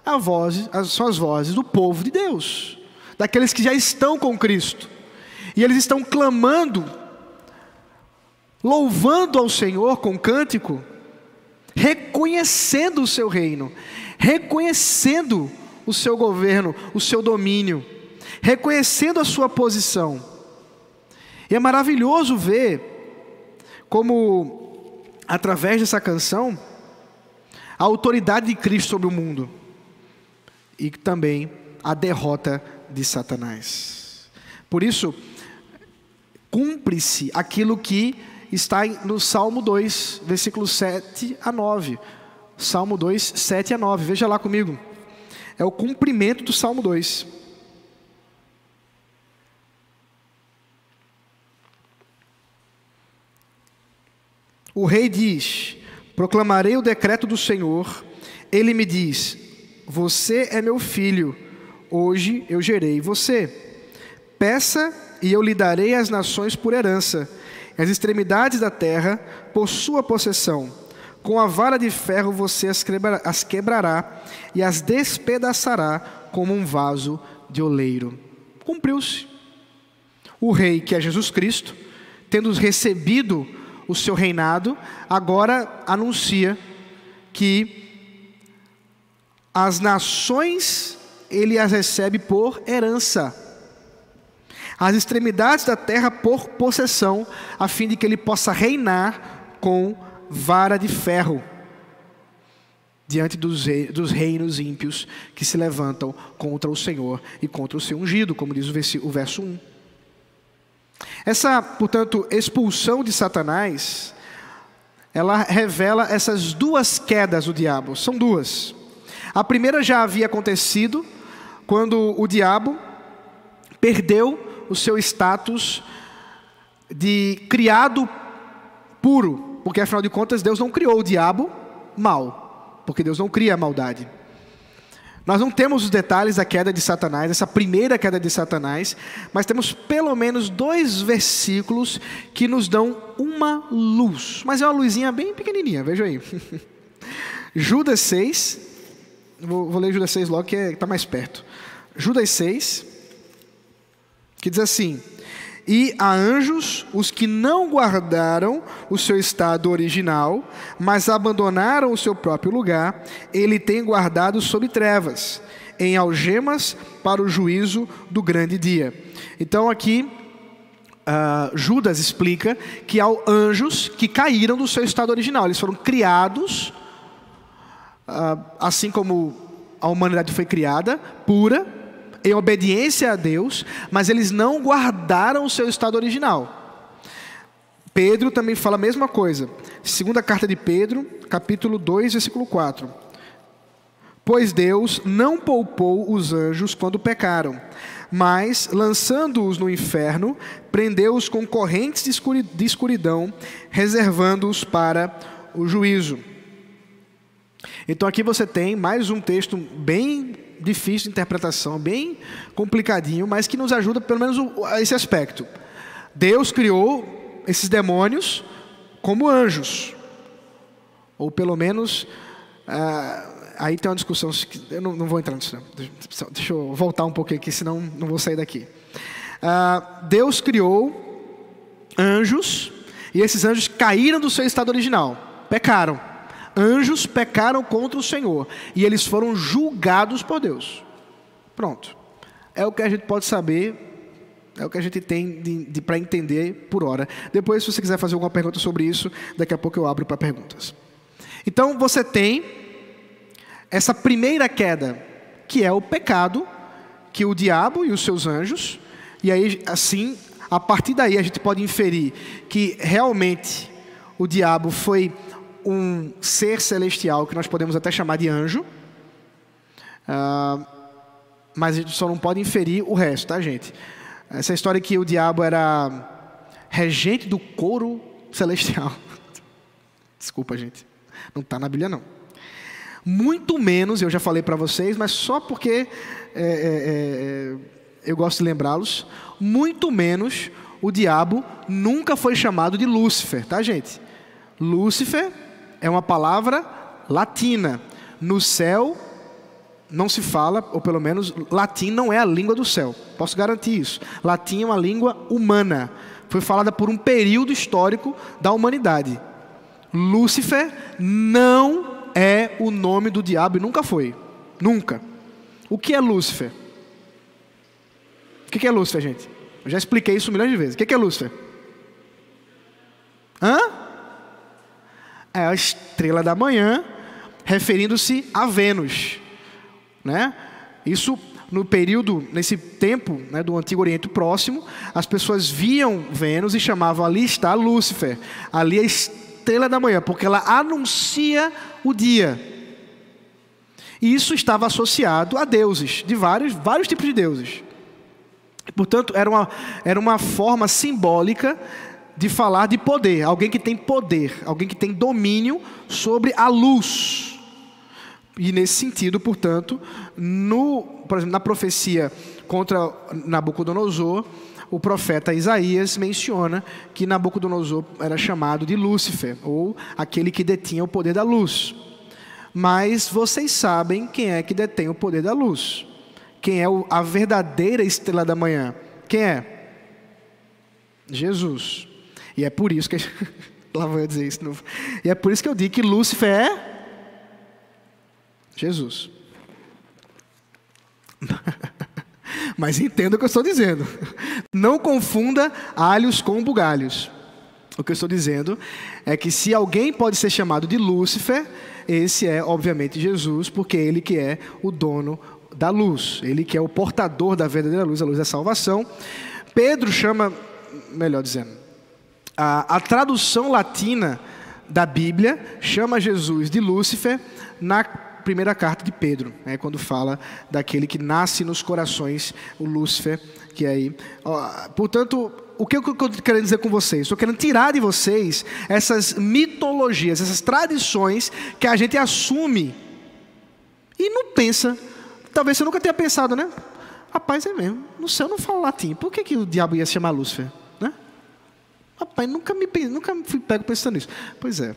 A voz, são as vozes do povo de Deus, daqueles que já estão com Cristo. E eles estão clamando, louvando ao Senhor com cântico, reconhecendo o seu reino, reconhecendo o seu governo, o seu domínio, reconhecendo a sua posição. E é maravilhoso ver como, através dessa canção, a autoridade de Cristo sobre o mundo e também a derrota de Satanás. Por isso, cumpre-se aquilo que está no Salmo 2, versículos 7 a 9. Salmo 2, 7 a 9. Veja lá comigo. É o cumprimento do Salmo 2. O rei diz: Proclamarei o decreto do Senhor. Ele me diz: Você é meu filho, hoje eu gerei você. Peça e eu lhe darei as nações por herança, as extremidades da terra por sua possessão. Com a vara de ferro você as quebrará e as despedaçará como um vaso de oleiro. Cumpriu-se. O rei, que é Jesus Cristo, tendo recebido o seu reinado, agora anuncia que as nações ele as recebe por herança, as extremidades da terra por possessão, a fim de que ele possa reinar com vara de ferro diante dos, dos reinos ímpios que se levantam contra o Senhor e contra o seu ungido, como diz o verso 1. Essa, portanto, expulsão de Satanás, ela revela essas duas quedas do diabo. São duas. A primeira já havia acontecido quando o diabo perdeu o seu status de criado puro, porque afinal de contas Deus não criou o diabo mal, porque Deus não cria a maldade. Nós não temos os detalhes da queda de Satanás, essa primeira queda de Satanás, mas temos pelo menos dois versículos que nos dão uma luz, mas é uma luzinha bem pequenininha, veja aí. [laughs] Judas 6, vou, vou, ler Judas 6 logo que é, está mais perto. Judas 6, que diz assim: e a anjos os que não guardaram o seu estado original, mas abandonaram o seu próprio lugar, ele tem guardado sob trevas, em algemas para o juízo do grande dia. Então aqui uh, Judas explica que há anjos que caíram do seu estado original, eles foram criados, uh, assim como a humanidade foi criada, pura, em obediência a Deus, mas eles não guardaram o seu estado original. Pedro também fala a mesma coisa. Segunda carta de Pedro, capítulo 2, versículo 4. Pois Deus não poupou os anjos quando pecaram, mas, lançando-os no inferno, prendeu-os com correntes de escuridão, reservando-os para o juízo. Então aqui você tem mais um texto bem difícil de interpretação, bem complicadinho, mas que nos ajuda pelo menos a esse aspecto. Deus criou esses demônios como anjos, ou pelo menos ah, aí tem uma discussão, eu não, não vou entrar nisso. Não. Deixa eu voltar um pouquinho aqui, senão não vou sair daqui. Ah, Deus criou anjos e esses anjos caíram do seu estado original, pecaram anjos pecaram contra o Senhor e eles foram julgados por Deus. Pronto. É o que a gente pode saber, é o que a gente tem de, de para entender por hora. Depois, se você quiser fazer alguma pergunta sobre isso, daqui a pouco eu abro para perguntas. Então, você tem essa primeira queda, que é o pecado, que o diabo e os seus anjos, e aí, assim, a partir daí a gente pode inferir que realmente o diabo foi um ser celestial que nós podemos até chamar de anjo, uh, mas a gente só não pode inferir o resto, tá, gente? Essa história que o diabo era regente do coro celestial. [laughs] Desculpa, gente. Não está na Bíblia, não. Muito menos, eu já falei para vocês, mas só porque é, é, é, eu gosto de lembrá-los, muito menos o diabo nunca foi chamado de Lúcifer, tá, gente? Lúcifer é uma palavra latina. No céu não se fala, ou pelo menos latim não é a língua do céu. Posso garantir isso. Latim é uma língua humana. Foi falada por um período histórico da humanidade. Lúcifer não é o nome do diabo e nunca foi. Nunca. O que é Lúcifer? O que é Lúcifer, gente? Eu já expliquei isso milhões de vezes. O que é Lúcifer? Hã? É a estrela da manhã, referindo-se a Vênus, né? Isso no período, nesse tempo né, do Antigo Oriente Próximo, as pessoas viam Vênus e chamavam ali está Lúcifer, ali estrela da manhã, porque ela anuncia o dia. E isso estava associado a deuses, de vários, vários tipos de deuses. Portanto, era uma, era uma forma simbólica de falar de poder, alguém que tem poder, alguém que tem domínio sobre a luz. E nesse sentido, portanto, no, por exemplo, na profecia contra Nabucodonosor, o profeta Isaías menciona que Nabucodonosor era chamado de Lúcifer, ou aquele que detinha o poder da luz. Mas vocês sabem quem é que detém o poder da luz. Quem é a verdadeira estrela da manhã? Quem é? Jesus. E é por isso que. [laughs] Lá vou eu dizer isso de novo. E é por isso que eu digo que Lúcifer é. Jesus. [laughs] Mas entenda o que eu estou dizendo. Não confunda alhos com bugalhos. O que eu estou dizendo é que se alguém pode ser chamado de Lúcifer, esse é obviamente Jesus, porque é ele que é o dono da luz, ele que é o portador da verdadeira luz, a luz da salvação. Pedro chama, melhor dizendo, a, a tradução latina da Bíblia chama Jesus de Lúcifer na primeira carta de Pedro, é quando fala daquele que nasce nos corações, o Lúcifer, que é aí. Portanto, o que eu estou querendo dizer com vocês? Estou querendo tirar de vocês essas mitologias, essas tradições que a gente assume e não pensa. Talvez você nunca tenha pensado, né? Rapaz, é mesmo. No céu não fala latim. Por que, que o diabo ia se chamar Lúcifer? Rapaz, nunca, me, nunca fui pego pensando nisso. Pois é.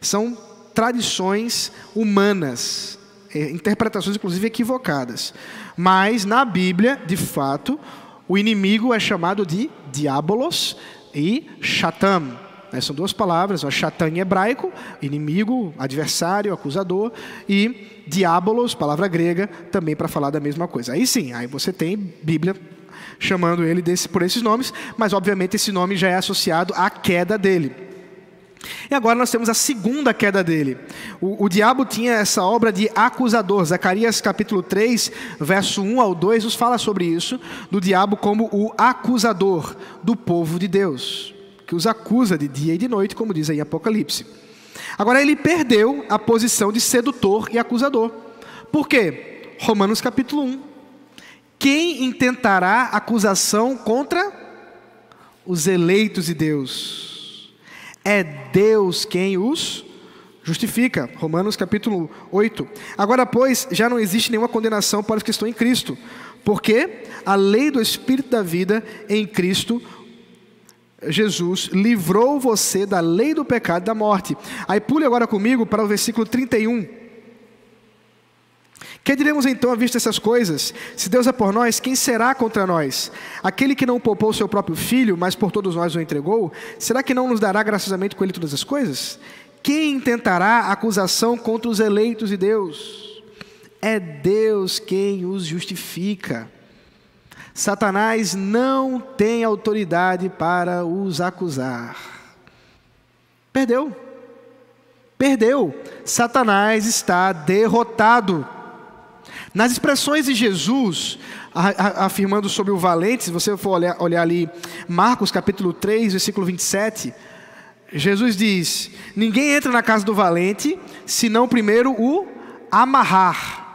São tradições humanas, é, interpretações inclusive equivocadas. Mas na Bíblia, de fato, o inimigo é chamado de diabolos e shatam. Né, são duas palavras, shatam em hebraico, inimigo, adversário, acusador, e diabolos, palavra grega, também para falar da mesma coisa. Aí sim, aí você tem Bíblia chamando ele desse, por esses nomes, mas obviamente esse nome já é associado à queda dele. E agora nós temos a segunda queda dele. O, o, diabo tinha essa obra de acusador. Zacarias capítulo 3, verso 1 ao 2, nos fala sobre isso, do diabo como o acusador do povo de Deus, que os acusa de dia e de noite, como diz aí Apocalipse. Agora ele perdeu a posição de sedutor e acusador. Por quê? Romanos capítulo 1. Quem intentará acusação contra os eleitos de Deus? É Deus quem os justifica. Romanos capítulo 8. Agora, pois, já não existe nenhuma condenação para os que estão em Cristo, porque a lei do Espírito da vida em Cristo Jesus livrou você da lei do pecado e da morte. Aí pule agora comigo para o versículo 31. Que diremos então à vista dessas coisas? Se Deus é por nós, quem será contra nós? Aquele que não poupou seu próprio filho, mas por todos nós o entregou, será que não nos dará graciosamente com ele todas as coisas? Quem intentará acusação contra os eleitos de Deus? É Deus quem os justifica. Satanás não tem autoridade para os acusar. Perdeu. Perdeu. Satanás está derrotado. Nas expressões de Jesus, afirmando sobre o valente, se você for olhar, olhar ali Marcos capítulo 3, versículo 27, Jesus diz: Ninguém entra na casa do valente, senão primeiro o amarrar.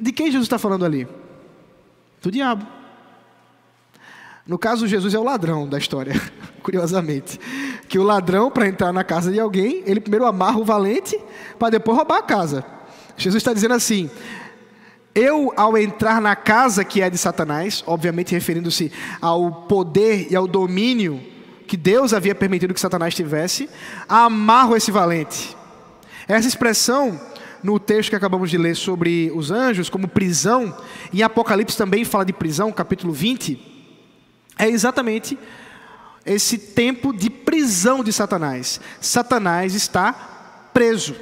De quem Jesus está falando ali? Do diabo. No caso, Jesus é o ladrão da história, [laughs] curiosamente. Que o ladrão, para entrar na casa de alguém, ele primeiro amarra o valente, para depois roubar a casa. Jesus está dizendo assim: eu, ao entrar na casa que é de Satanás, obviamente referindo-se ao poder e ao domínio que Deus havia permitido que Satanás tivesse, amarro esse valente. Essa expressão, no texto que acabamos de ler sobre os anjos, como prisão, em Apocalipse também fala de prisão, capítulo 20 é exatamente esse tempo de prisão de Satanás. Satanás está preso.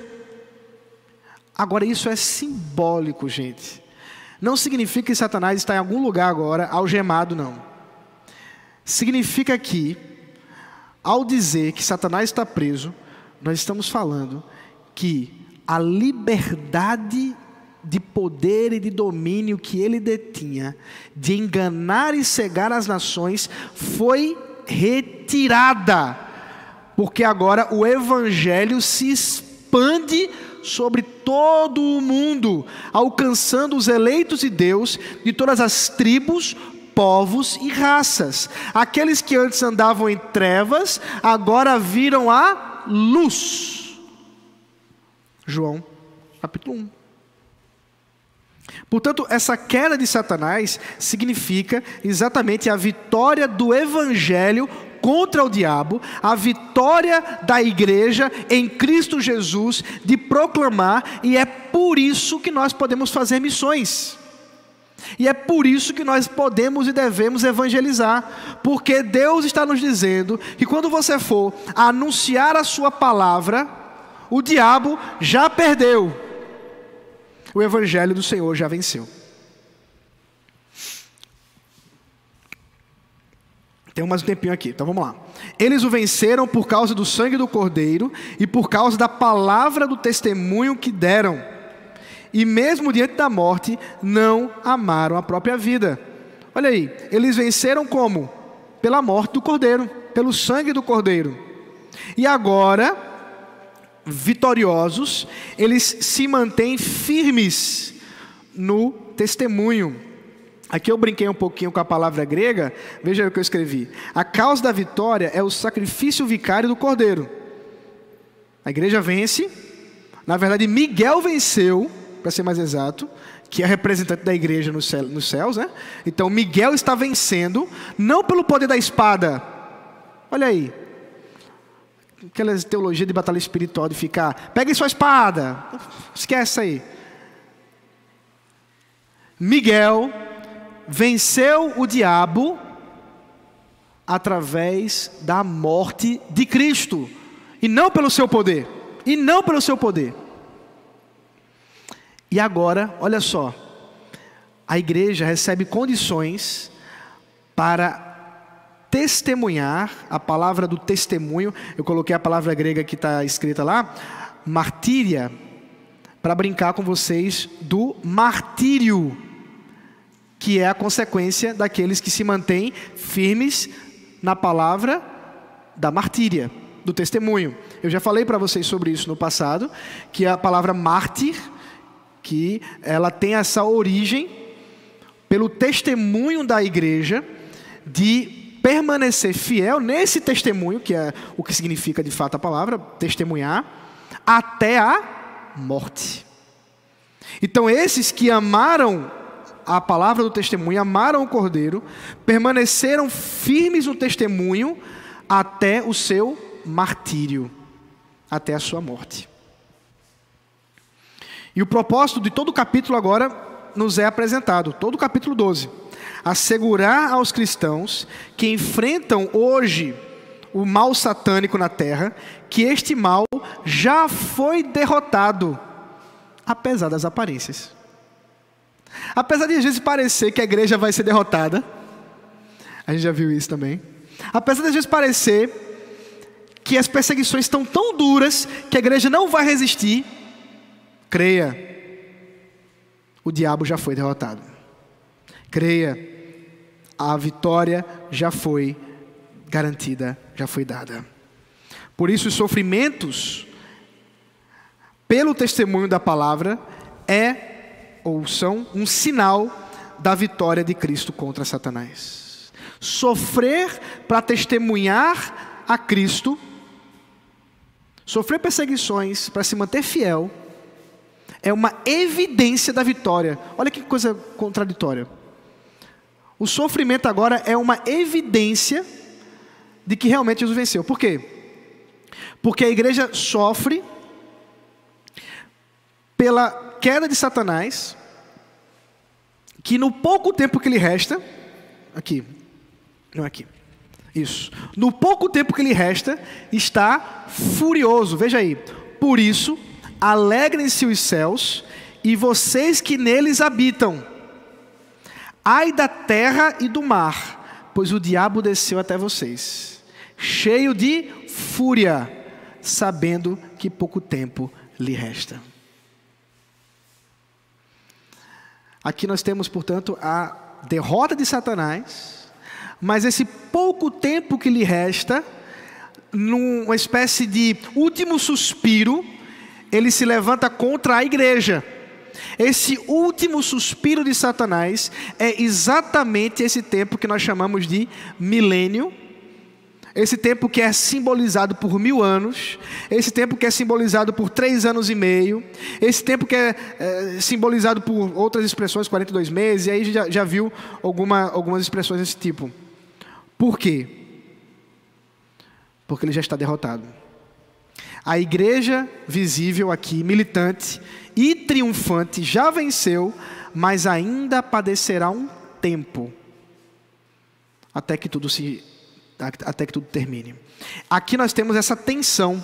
Agora, isso é simbólico, gente. Não significa que Satanás está em algum lugar agora algemado, não. Significa que, ao dizer que Satanás está preso, nós estamos falando que a liberdade de poder e de domínio que ele detinha, de enganar e cegar as nações, foi retirada, porque agora o evangelho se expande sobre todo o mundo, alcançando os eleitos de Deus de todas as tribos, povos e raças. Aqueles que antes andavam em trevas, agora viram a luz. João, capítulo 1. Portanto, essa queda de Satanás significa exatamente a vitória do evangelho contra o diabo, a vitória da igreja em Cristo Jesus de proclamar, e é por isso que nós podemos fazer missões. E é por isso que nós podemos e devemos evangelizar, porque Deus está nos dizendo que quando você for anunciar a sua palavra, o diabo já perdeu, o evangelho do Senhor já venceu. Tem mais um tempinho aqui, então vamos lá. Eles o venceram por causa do sangue do Cordeiro e por causa da palavra do testemunho que deram. E mesmo diante da morte, não amaram a própria vida. Olha aí, eles venceram como? Pela morte do Cordeiro, pelo sangue do Cordeiro. E agora, vitoriosos, eles se mantêm firmes no testemunho. Aqui eu brinquei um pouquinho com a palavra grega, veja o que eu escrevi. A causa da vitória é o sacrifício vicário do cordeiro. A igreja vence, na verdade, Miguel venceu, para ser mais exato, que é representante da igreja nos céus, né? Então, Miguel está vencendo, não pelo poder da espada. Olha aí. Aquela teologia de batalha espiritual de ficar, pegue sua espada. Esquece aí. Miguel venceu o diabo através da morte de Cristo, e não pelo seu poder, e não pelo seu poder. E agora, olha só, a igreja recebe condições para testemunhar, a palavra do testemunho, eu coloquei a palavra grega que está escrita lá, martíria, para brincar com vocês do martírio que é a consequência daqueles que se mantêm firmes na palavra da martíria, do testemunho. Eu já falei para vocês sobre isso no passado, que a palavra mártir, que ela tem essa origem pelo testemunho da igreja de permanecer fiel nesse testemunho, que é o que significa de fato a palavra, testemunhar, até a morte. Então, esses que amaram a palavra do testemunho, amaram o Cordeiro, permaneceram firmes no testemunho até o seu martírio, até a sua morte. E o propósito de todo o capítulo agora nos é apresentado, todo o capítulo 12. Assegurar aos cristãos que enfrentam hoje o mal satânico na terra, que este mal já foi derrotado, apesar das aparências. Apesar de às vezes parecer que a igreja vai ser derrotada, a gente já viu isso também. Apesar de às vezes parecer que as perseguições estão tão duras que a igreja não vai resistir, creia, o diabo já foi derrotado. Creia, a vitória já foi garantida, já foi dada. Por isso, os sofrimentos, pelo testemunho da palavra, é ou são um sinal da vitória de Cristo contra Satanás. Sofrer para testemunhar a Cristo, sofrer perseguições para se manter fiel, é uma evidência da vitória. Olha que coisa contraditória. O sofrimento agora é uma evidência de que realmente Jesus venceu. Por quê? Porque a igreja sofre pela queda de Satanás, que no pouco tempo que lhe resta, aqui, não é aqui, isso, no pouco tempo que lhe resta, está furioso, veja aí, por isso, alegrem-se os céus e vocês que neles habitam, ai da terra e do mar, pois o diabo desceu até vocês, cheio de fúria, sabendo que pouco tempo lhe resta. Aqui nós temos, portanto, a derrota de Satanás, mas esse pouco tempo que lhe resta, numa espécie de último suspiro, ele se levanta contra a igreja. Esse último suspiro de Satanás é exatamente esse tempo que nós chamamos de milênio. Esse tempo que é simbolizado por mil anos, esse tempo que é simbolizado por três anos e meio, esse tempo que é, é simbolizado por outras expressões, 42 meses, e aí já, já viu alguma, algumas expressões desse tipo. Por quê? Porque ele já está derrotado. A igreja visível aqui, militante e triunfante, já venceu, mas ainda padecerá um tempo até que tudo se até que tudo termine. Aqui nós temos essa tensão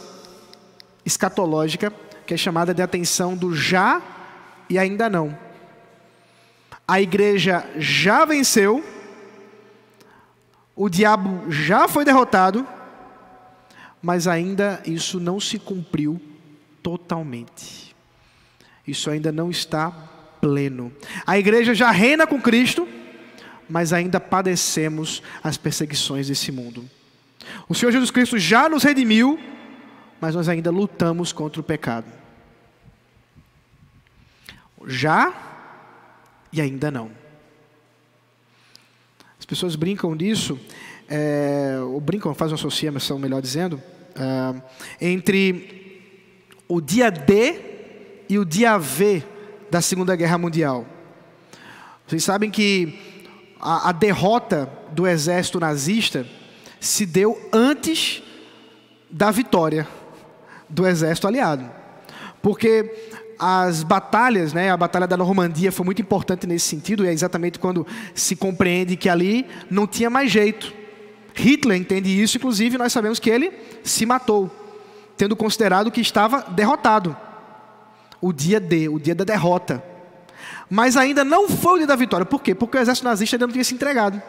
escatológica que é chamada de atenção do já e ainda não. A igreja já venceu, o diabo já foi derrotado, mas ainda isso não se cumpriu totalmente. Isso ainda não está pleno. A igreja já reina com Cristo, mas ainda padecemos as perseguições desse mundo. O Senhor Jesus Cristo já nos redimiu, mas nós ainda lutamos contra o pecado. Já e ainda não. As pessoas brincam disso, é, ou brincam, fazem uma associação, melhor dizendo, uh, entre o dia D e o dia V da Segunda Guerra Mundial. Vocês sabem que a, a derrota do exército nazista se deu antes da vitória do exército aliado. Porque as batalhas, né, a batalha da Normandia foi muito importante nesse sentido, e é exatamente quando se compreende que ali não tinha mais jeito. Hitler entende isso, inclusive nós sabemos que ele se matou, tendo considerado que estava derrotado. O dia D, o dia da derrota. Mas ainda não foi o dia da vitória. Por quê? Porque o exército nazista ainda não tinha se entregado.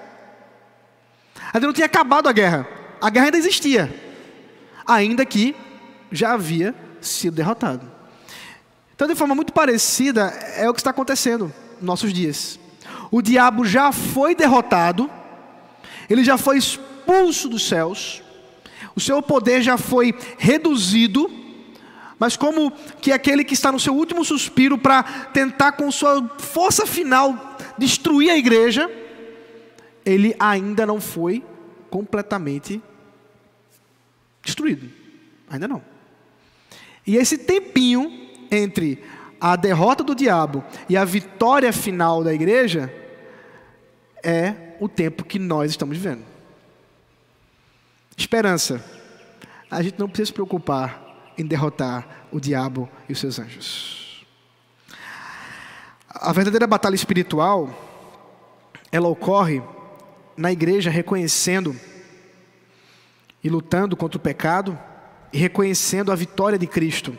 Ainda não tinha acabado a guerra. A guerra ainda existia. Ainda que já havia sido derrotado. Então, de forma muito parecida, é o que está acontecendo nos nossos dias. O diabo já foi derrotado, ele já foi expulso dos céus, o seu poder já foi reduzido, mas como que aquele que está no seu último suspiro para tentar com sua força final destruir a igreja, ele ainda não foi completamente destruído. Ainda não. E esse tempinho entre a derrota do diabo e a vitória final da igreja é o tempo que nós estamos vivendo. Esperança. A gente não precisa se preocupar em derrotar o diabo e os seus anjos. A verdadeira batalha espiritual, ela ocorre na igreja reconhecendo e lutando contra o pecado e reconhecendo a vitória de Cristo.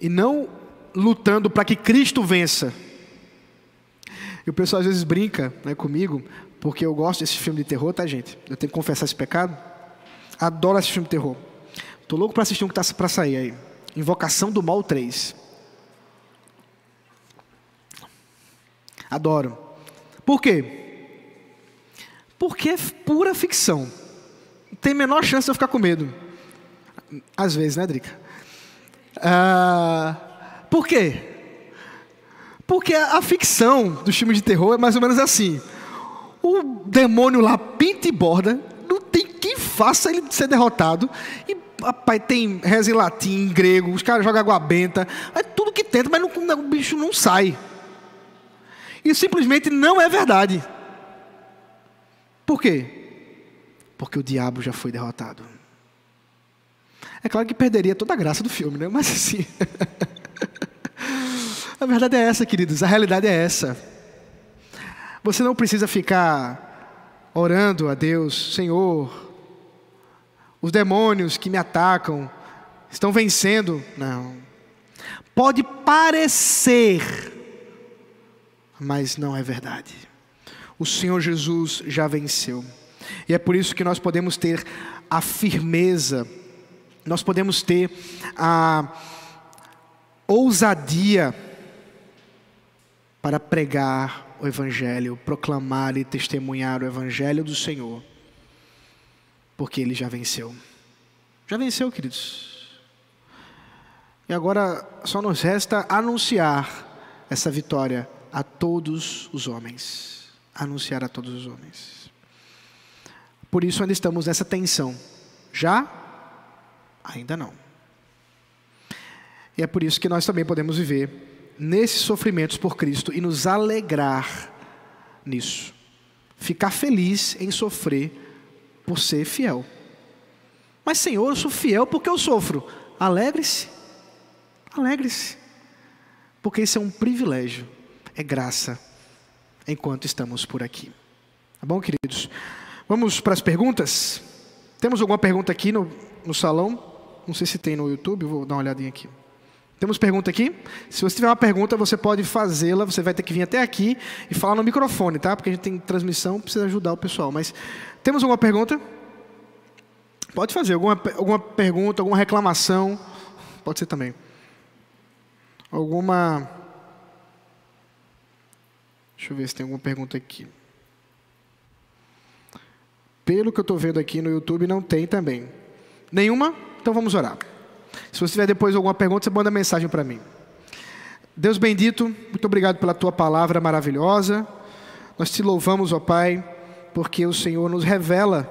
E não lutando para que Cristo vença. E o pessoal às vezes brinca né, comigo, porque eu gosto desse filme de terror, tá, gente? Eu tenho que confessar esse pecado. Adoro esse filme de terror. Tô louco para assistir um que tá para sair aí. Invocação do Mal 3. Adoro. Por quê? Porque é pura ficção. Tem menor chance de eu ficar com medo. Às vezes, né, Drica? Ah, por quê? Porque a ficção dos filmes de terror é mais ou menos assim. O demônio lá pinta e borda, não tem quem faça ele ser derrotado. E, rapaz, tem reza em latim, em grego, os caras jogam água benta, é tudo que tenta, mas não, o bicho não sai. E simplesmente não é verdade. Por quê? Porque o diabo já foi derrotado. É claro que perderia toda a graça do filme, né? Mas assim. [laughs] A verdade é essa, queridos, a realidade é essa. Você não precisa ficar orando a Deus, Senhor, os demônios que me atacam estão vencendo. Não. Pode parecer, mas não é verdade. O Senhor Jesus já venceu. E é por isso que nós podemos ter a firmeza, nós podemos ter a ousadia para pregar o Evangelho, proclamar e testemunhar o Evangelho do Senhor, porque ele já venceu. Já venceu, queridos. E agora só nos resta anunciar essa vitória a todos os homens. Anunciar a todos os homens. Por isso ainda estamos nessa tensão. Já? Ainda não. E é por isso que nós também podemos viver nesses sofrimentos por Cristo e nos alegrar nisso. Ficar feliz em sofrer por ser fiel. Mas, Senhor, eu sou fiel porque eu sofro. Alegre-se. Alegre-se. Porque isso é um privilégio, é graça, enquanto estamos por aqui. Tá bom, queridos? Vamos para as perguntas? Temos alguma pergunta aqui no, no salão? Não sei se tem no YouTube, vou dar uma olhadinha aqui. Temos pergunta aqui? Se você tiver uma pergunta, você pode fazê-la. Você vai ter que vir até aqui e falar no microfone, tá? Porque a gente tem transmissão, precisa ajudar o pessoal. Mas temos alguma pergunta? Pode fazer. Alguma, alguma pergunta, alguma reclamação? Pode ser também. Alguma. Deixa eu ver se tem alguma pergunta aqui. Pelo que eu estou vendo aqui no YouTube, não tem também. Nenhuma? Então vamos orar. Se você tiver depois alguma pergunta, você manda mensagem para mim. Deus bendito, muito obrigado pela tua palavra maravilhosa. Nós te louvamos, ó Pai, porque o Senhor nos revela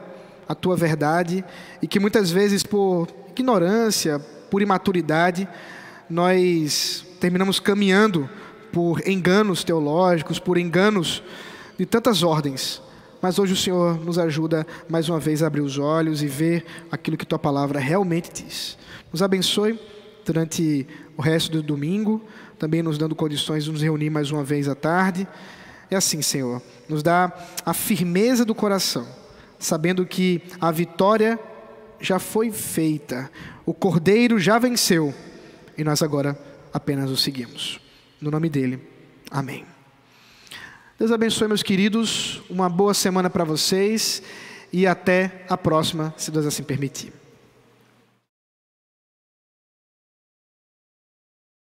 a tua verdade e que muitas vezes por ignorância, por imaturidade, nós terminamos caminhando por enganos teológicos, por enganos de tantas ordens. Mas hoje o Senhor nos ajuda mais uma vez a abrir os olhos e ver aquilo que tua palavra realmente diz. Nos abençoe durante o resto do domingo, também nos dando condições de nos reunir mais uma vez à tarde. É assim, Senhor, nos dá a firmeza do coração, sabendo que a vitória já foi feita, o Cordeiro já venceu e nós agora apenas o seguimos. No nome dele, amém. Deus abençoe, meus queridos. Uma boa semana para vocês e até a próxima, se Deus assim permitir.